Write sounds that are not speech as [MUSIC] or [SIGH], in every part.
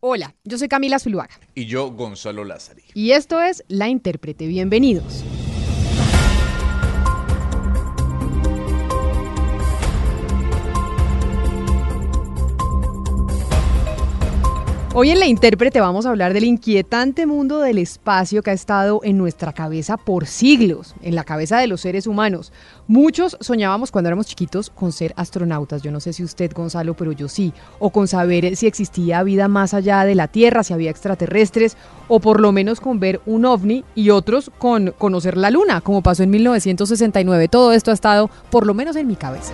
Hola, yo soy Camila Zuluaga. Y yo, Gonzalo Lázari. Y esto es La Intérprete. Bienvenidos. Hoy en La Intérprete vamos a hablar del inquietante mundo del espacio que ha estado en nuestra cabeza por siglos, en la cabeza de los seres humanos. Muchos soñábamos cuando éramos chiquitos con ser astronautas, yo no sé si usted Gonzalo, pero yo sí, o con saber si existía vida más allá de la Tierra, si había extraterrestres, o por lo menos con ver un ovni y otros con conocer la Luna, como pasó en 1969. Todo esto ha estado por lo menos en mi cabeza.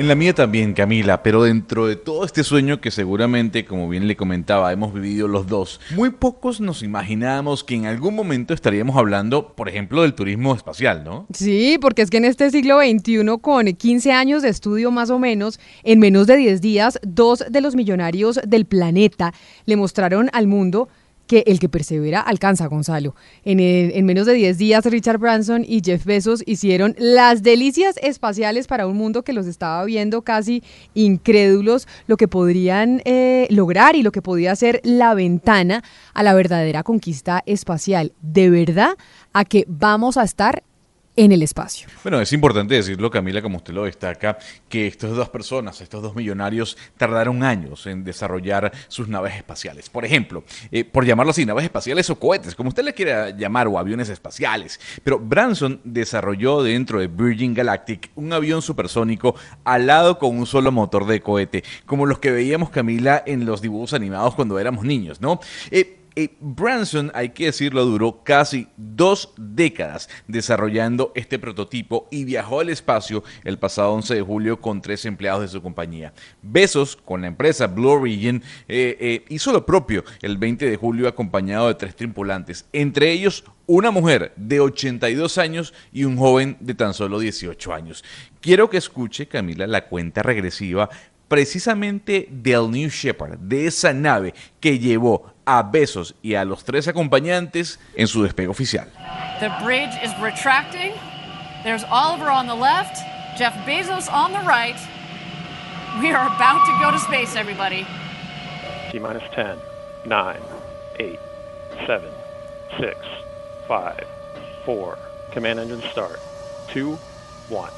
En la mía también, Camila, pero dentro de todo este sueño que seguramente, como bien le comentaba, hemos vivido los dos, muy pocos nos imaginábamos que en algún momento estaríamos hablando, por ejemplo, del turismo espacial, ¿no? Sí, porque es que en este siglo XXI, con 15 años de estudio más o menos, en menos de 10 días, dos de los millonarios del planeta le mostraron al mundo que el que persevera alcanza, Gonzalo. En, en, menos de 10 días, Richard Branson y Jeff Bezos hicieron las delicias espaciales para un mundo que los estaba viendo casi incrédulos, lo que podrían eh, lograr y lo que podía ser la ventana a la verdadera conquista espacial. De verdad, a que vamos a estar en el espacio. Bueno, es importante decirlo, Camila, como usted lo destaca, que estas dos personas, estos dos millonarios, tardaron años en desarrollar sus naves espaciales. Por ejemplo, eh, por llamarlo así, naves espaciales o cohetes, como usted le quiera llamar, o aviones espaciales. Pero Branson desarrolló dentro de Virgin Galactic un avión supersónico alado con un solo motor de cohete, como los que veíamos, Camila, en los dibujos animados cuando éramos niños, ¿no? Eh, eh, Branson, hay que decirlo, duró casi dos décadas desarrollando este prototipo y viajó al espacio el pasado 11 de julio con tres empleados de su compañía. Besos, con la empresa Blue Origin, eh, eh, hizo lo propio el 20 de julio acompañado de tres tripulantes, entre ellos una mujer de 82 años y un joven de tan solo 18 años. Quiero que escuche, Camila, la cuenta regresiva precisamente del New Shepard, de esa nave que llevó a Besos y a los tres acompañantes en su despegue oficial. The bridge is retracting. There's Oliver on the left, Jeff Bezos on the right. We are about to go to space, everybody. T minus 10, 9, 8, 7, 6, 5, 4. Command engine start. 2, 1.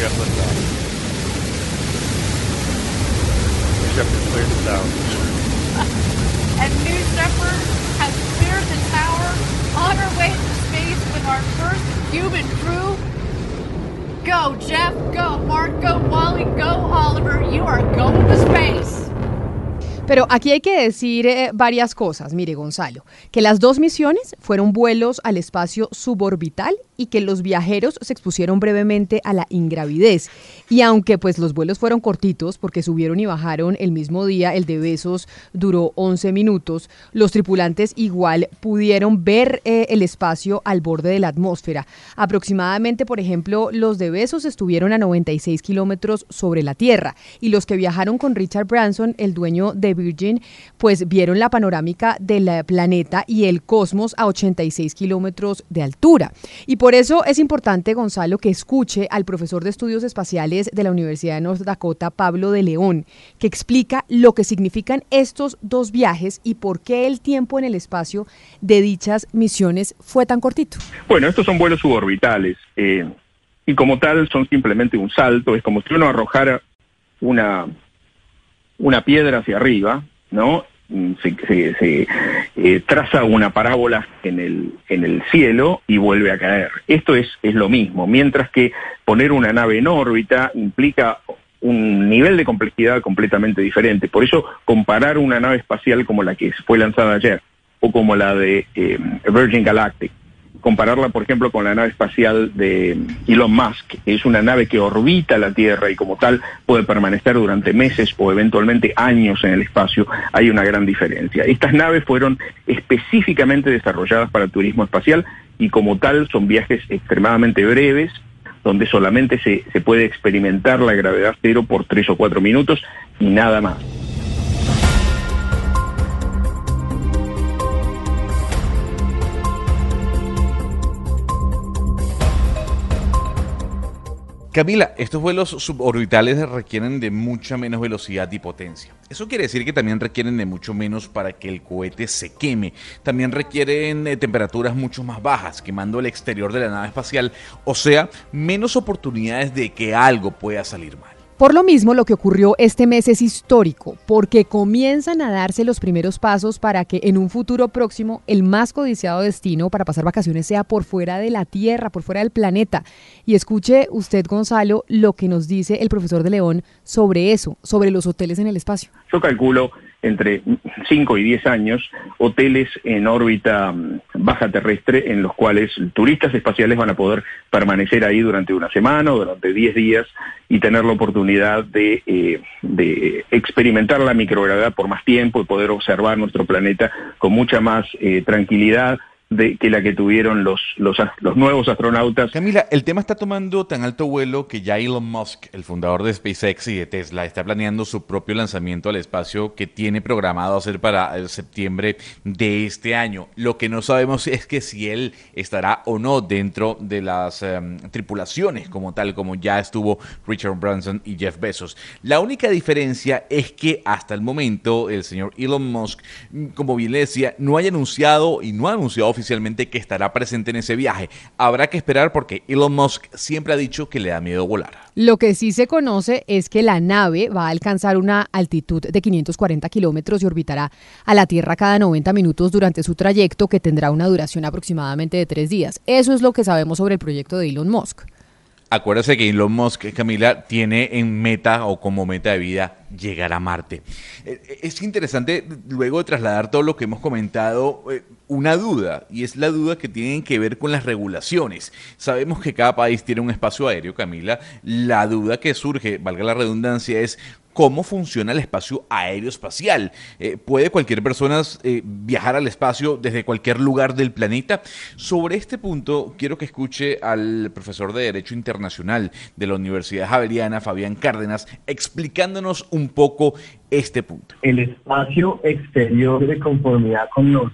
We have liftoff. New Shepard cleared the tower. And New Shepard has cleared the tower on our way to space with our first human crew. Go, Jeff. Go, Mark. Go, Wally. Go, Oliver. You are going to space. Pero aquí hay que decir eh, varias cosas, mire Gonzalo, que las dos misiones fueron vuelos al espacio suborbital y que los viajeros se expusieron brevemente a la ingravidez. Y aunque pues los vuelos fueron cortitos porque subieron y bajaron el mismo día, el de Besos duró 11 minutos, los tripulantes igual pudieron ver eh, el espacio al borde de la atmósfera. Aproximadamente, por ejemplo, los de Besos estuvieron a 96 kilómetros sobre la Tierra y los que viajaron con Richard Branson, el dueño de Virgin, pues vieron la panorámica del planeta y el cosmos a 86 kilómetros de altura. Y por eso es importante, Gonzalo, que escuche al profesor de estudios espaciales de la Universidad de North Dakota, Pablo de León, que explica lo que significan estos dos viajes y por qué el tiempo en el espacio de dichas misiones fue tan cortito. Bueno, estos son vuelos suborbitales eh, y como tal son simplemente un salto, es como si uno arrojara una, una piedra hacia arriba, ¿no? Se, se, eh, traza una parábola en el, en el cielo y vuelve a caer. Esto es, es lo mismo, mientras que poner una nave en órbita implica un nivel de complejidad completamente diferente. Por eso comparar una nave espacial como la que fue lanzada ayer o como la de eh, Virgin Galactic compararla, por ejemplo, con la nave espacial de Elon Musk. Es una nave que orbita la Tierra y como tal puede permanecer durante meses o eventualmente años en el espacio. Hay una gran diferencia. Estas naves fueron específicamente desarrolladas para el turismo espacial y como tal son viajes extremadamente breves donde solamente se, se puede experimentar la gravedad cero por tres o cuatro minutos y nada más. Camila, estos vuelos suborbitales requieren de mucha menos velocidad y potencia. Eso quiere decir que también requieren de mucho menos para que el cohete se queme. También requieren de temperaturas mucho más bajas, quemando el exterior de la nave espacial, o sea, menos oportunidades de que algo pueda salir mal. Por lo mismo, lo que ocurrió este mes es histórico, porque comienzan a darse los primeros pasos para que en un futuro próximo el más codiciado destino para pasar vacaciones sea por fuera de la Tierra, por fuera del planeta. Y escuche usted, Gonzalo, lo que nos dice el profesor de León sobre eso, sobre los hoteles en el espacio. Yo calculo entre 5 y 10 años hoteles en órbita mm, baja terrestre en los cuales turistas espaciales van a poder permanecer ahí durante una semana o durante 10 días y tener la oportunidad de, eh, de experimentar la microgravedad por más tiempo y poder observar nuestro planeta con mucha más eh, tranquilidad de, que la que tuvieron los, los, nuevos astronautas. Camila, el tema está tomando tan alto vuelo que ya Elon Musk, el fundador de SpaceX y de Tesla, está planeando su propio lanzamiento al espacio que tiene programado hacer para el septiembre de este año. Lo que no sabemos es que si él estará o no dentro de las em, tripulaciones como tal, como ya estuvo Richard Branson y Jeff Bezos. La única diferencia es que hasta el momento el señor Elon Musk, como bien le decía, no haya anunciado y no ha anunciado oficialmente que estará presente en ese viaje. Habrá que esperar porque Elon Musk siempre ha dicho que le da miedo volar. Lo que sí se conoce es que la nave va a alcanzar una altitud de 540 kilómetros y orbitará a la Tierra cada 90 minutos durante su trayecto, que tendrá una duración aproximadamente de tres días. Eso es lo que sabemos sobre el proyecto de Elon Musk. Acuérdese que Elon Musk, Camila, tiene en meta o como meta de vida llegar a Marte. Eh, eh, es interesante, luego trasladar todo lo que hemos comentado, eh, una duda, y es la duda que tienen que ver con las regulaciones. Sabemos que cada país tiene un espacio aéreo, Camila. La duda que surge, valga la redundancia, es cómo funciona el espacio aéreo espacial. Eh, ¿Puede cualquier persona viajar al espacio desde cualquier lugar del planeta? Sobre este punto, quiero que escuche al profesor de Derecho Internacional de la Universidad Javeriana, Fabián Cárdenas, explicándonos un poco este punto. El espacio exterior de conformidad con los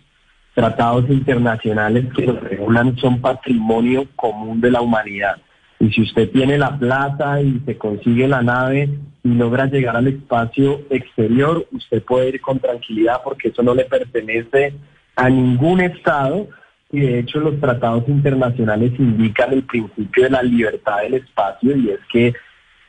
tratados internacionales que lo regulan son patrimonio común de la humanidad. Y si usted tiene la plata y se consigue la nave y logra llegar al espacio exterior, usted puede ir con tranquilidad porque eso no le pertenece a ningún Estado y de hecho los tratados internacionales indican el principio de la libertad del espacio y es que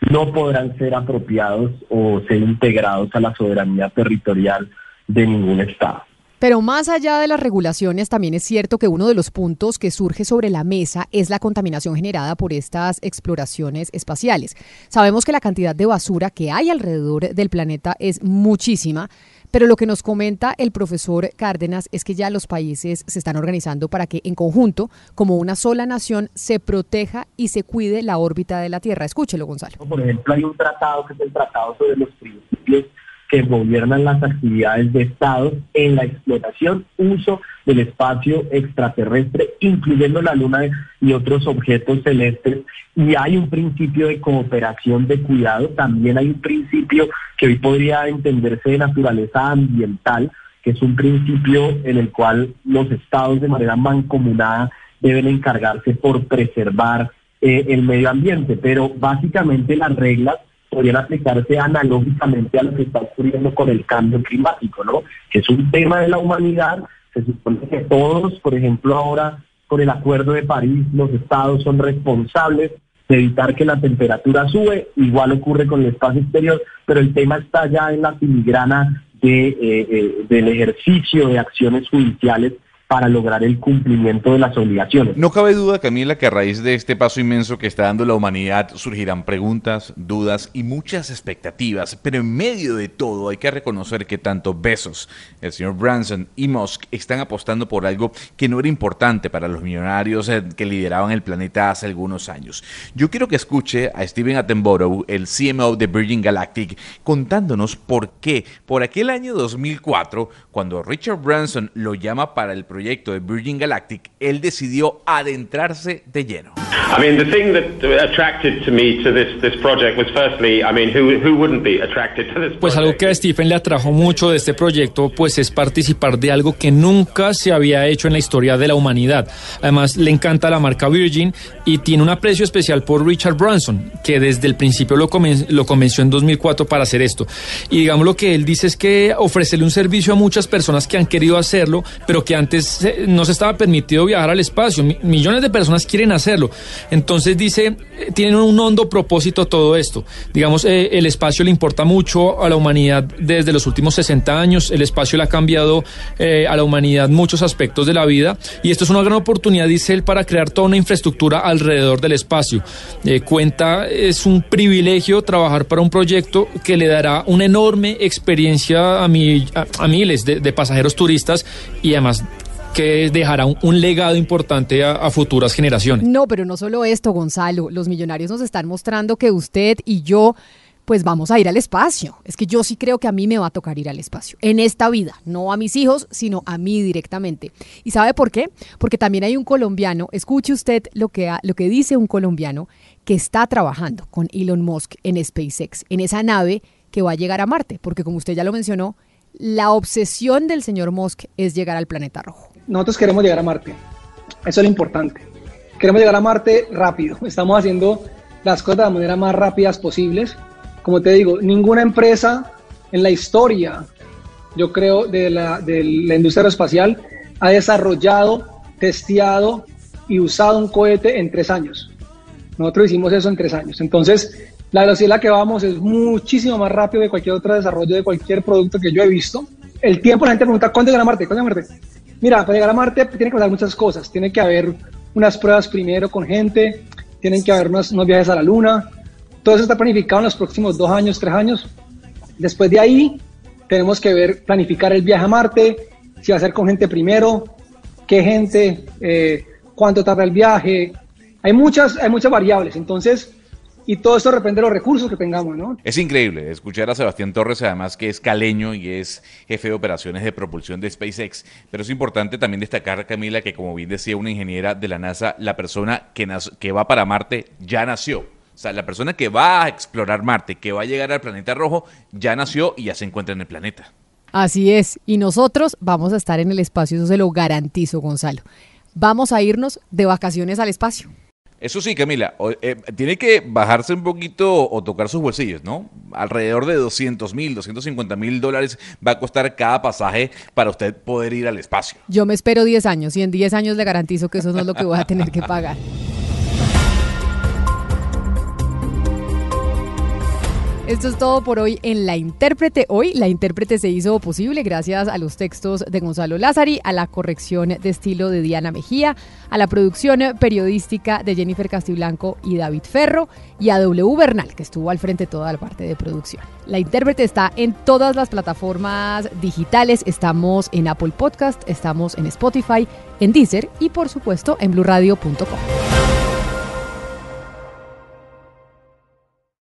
no podrán ser apropiados o ser integrados a la soberanía territorial de ningún Estado. Pero más allá de las regulaciones, también es cierto que uno de los puntos que surge sobre la mesa es la contaminación generada por estas exploraciones espaciales. Sabemos que la cantidad de basura que hay alrededor del planeta es muchísima, pero lo que nos comenta el profesor Cárdenas es que ya los países se están organizando para que en conjunto, como una sola nación, se proteja y se cuide la órbita de la Tierra. Escúchelo, Gonzalo. Por ejemplo, hay un tratado que es el Tratado sobre los Principios que gobiernan las actividades de Estado en la explotación, uso del espacio extraterrestre, incluyendo la Luna y otros objetos celestes. Y hay un principio de cooperación de cuidado, también hay un principio que hoy podría entenderse de naturaleza ambiental, que es un principio en el cual los estados de manera mancomunada deben encargarse por preservar eh, el medio ambiente. Pero básicamente las reglas podrían aplicarse analógicamente a lo que está ocurriendo con el cambio climático, ¿no? Que es un tema de la humanidad, se supone que todos, por ejemplo, ahora con el Acuerdo de París, los estados son responsables de evitar que la temperatura sube, igual ocurre con el espacio exterior, pero el tema está ya en la filigrana de, eh, eh, del ejercicio de acciones judiciales para lograr el cumplimiento de las obligaciones. No cabe duda, Camila, que a raíz de este paso inmenso que está dando la humanidad surgirán preguntas, dudas y muchas expectativas, pero en medio de todo hay que reconocer que tanto Bezos, el señor Branson y Musk están apostando por algo que no era importante para los millonarios eh, que lideraban el planeta hace algunos años. Yo quiero que escuche a Steven Attenborough, el CMO de Virgin Galactic, contándonos por qué, por aquel año 2004, cuando Richard Branson lo llama para el proyecto de Virgin Galactic, él decidió adentrarse de lleno. I mean, the thing that attracted to me to this this project was firstly, I mean, who who wouldn't be attracted to this? Pues algo que a Stephen le atrajo mucho de este proyecto, pues es participar de algo que nunca se había hecho en la historia de la humanidad. Además, le encanta la marca Virgin y tiene un aprecio especial por Richard Branson, que desde el principio lo, lo convenció en 2004 para hacer esto. Y digamos lo que él dice es que ofrecerle un servicio a muchas personas que han querido hacerlo, pero que antes eh, no se estaba permitido viajar al espacio. millones de personas quieren hacerlo. Entonces dice, eh, tienen un hondo propósito todo esto. Digamos, eh, el espacio le importa mucho a la humanidad desde los últimos 60 años. El espacio le ha cambiado a la humanidad muchos aspectos de la vida. Y esto es una gran oportunidad, dice él, para crear toda una infraestructura alrededor del espacio. cuenta, es un privilegio trabajar para un proyecto que le dará una enorme experiencia a, a, miles de pasajeros turistas y además que dejará un, legado importante a, futuras generaciones. No, pero no solo esto, Gonzalo. Los millonarios nos están mostrando que usted y yo pues vamos a ir al espacio. Es que yo sí creo que a mí me va a tocar ir al espacio, en esta vida, no a mis hijos, sino a mí directamente. ¿Y sabe por qué? Porque también hay un colombiano, escuche usted lo que, lo que dice un colombiano que está trabajando con Elon Musk en SpaceX, en esa nave que va a llegar a Marte, porque como usted ya lo mencionó, la obsesión del señor Musk es llegar al planeta rojo. Nosotros queremos llegar a Marte. Eso es lo importante. Queremos llegar a Marte rápido. [LAUGHS] Estamos haciendo las cosas de la manera más rápidas posibles. Como te digo, ninguna empresa en la historia, yo creo, de la, de la industria aeroespacial ha desarrollado, testeado y usado un cohete en tres años. Nosotros hicimos eso en tres años. Entonces, la velocidad a la que vamos es muchísimo más rápido de cualquier otro desarrollo de cualquier producto que yo he visto. El tiempo, la gente pregunta, ¿cuándo llegar a Marte? ¿Cuándo llegar a Marte? Mira, para llegar a Marte tiene que pasar muchas cosas. Tiene que haber unas pruebas primero con gente, tienen que haber unos, viajes a la Luna. Todo eso está planificado en los próximos dos años, tres años. Después de ahí, tenemos que ver, planificar el viaje a Marte, si va a ser con gente primero, qué gente, eh, cuánto tarda el viaje. Hay muchas, hay muchas variables. Entonces, y todo esto depende de los recursos que tengamos, ¿no? Es increíble escuchar a Sebastián Torres, además que es caleño y es jefe de operaciones de propulsión de SpaceX, pero es importante también destacar, Camila, que como bien decía una ingeniera de la NASA, la persona que, que va para Marte ya nació. O sea, la persona que va a explorar Marte, que va a llegar al planeta rojo, ya nació y ya se encuentra en el planeta. Así es, y nosotros vamos a estar en el espacio, eso se lo garantizo, Gonzalo. Vamos a irnos de vacaciones al espacio. Eso sí, Camila, eh, tiene que bajarse un poquito o tocar sus bolsillos, ¿no? Alrededor de 200 mil, 250 mil dólares va a costar cada pasaje para usted poder ir al espacio. Yo me espero 10 años y en 10 años le garantizo que eso no es lo que voy a tener que pagar. Esto es todo por hoy en La Intérprete. Hoy La Intérprete se hizo posible gracias a los textos de Gonzalo Lázari, a la corrección de estilo de Diana Mejía, a la producción periodística de Jennifer Castiblanco y David Ferro y a W Bernal, que estuvo al frente de toda la parte de producción. La Intérprete está en todas las plataformas digitales. Estamos en Apple Podcast, estamos en Spotify, en Deezer y por supuesto en bluradio.com.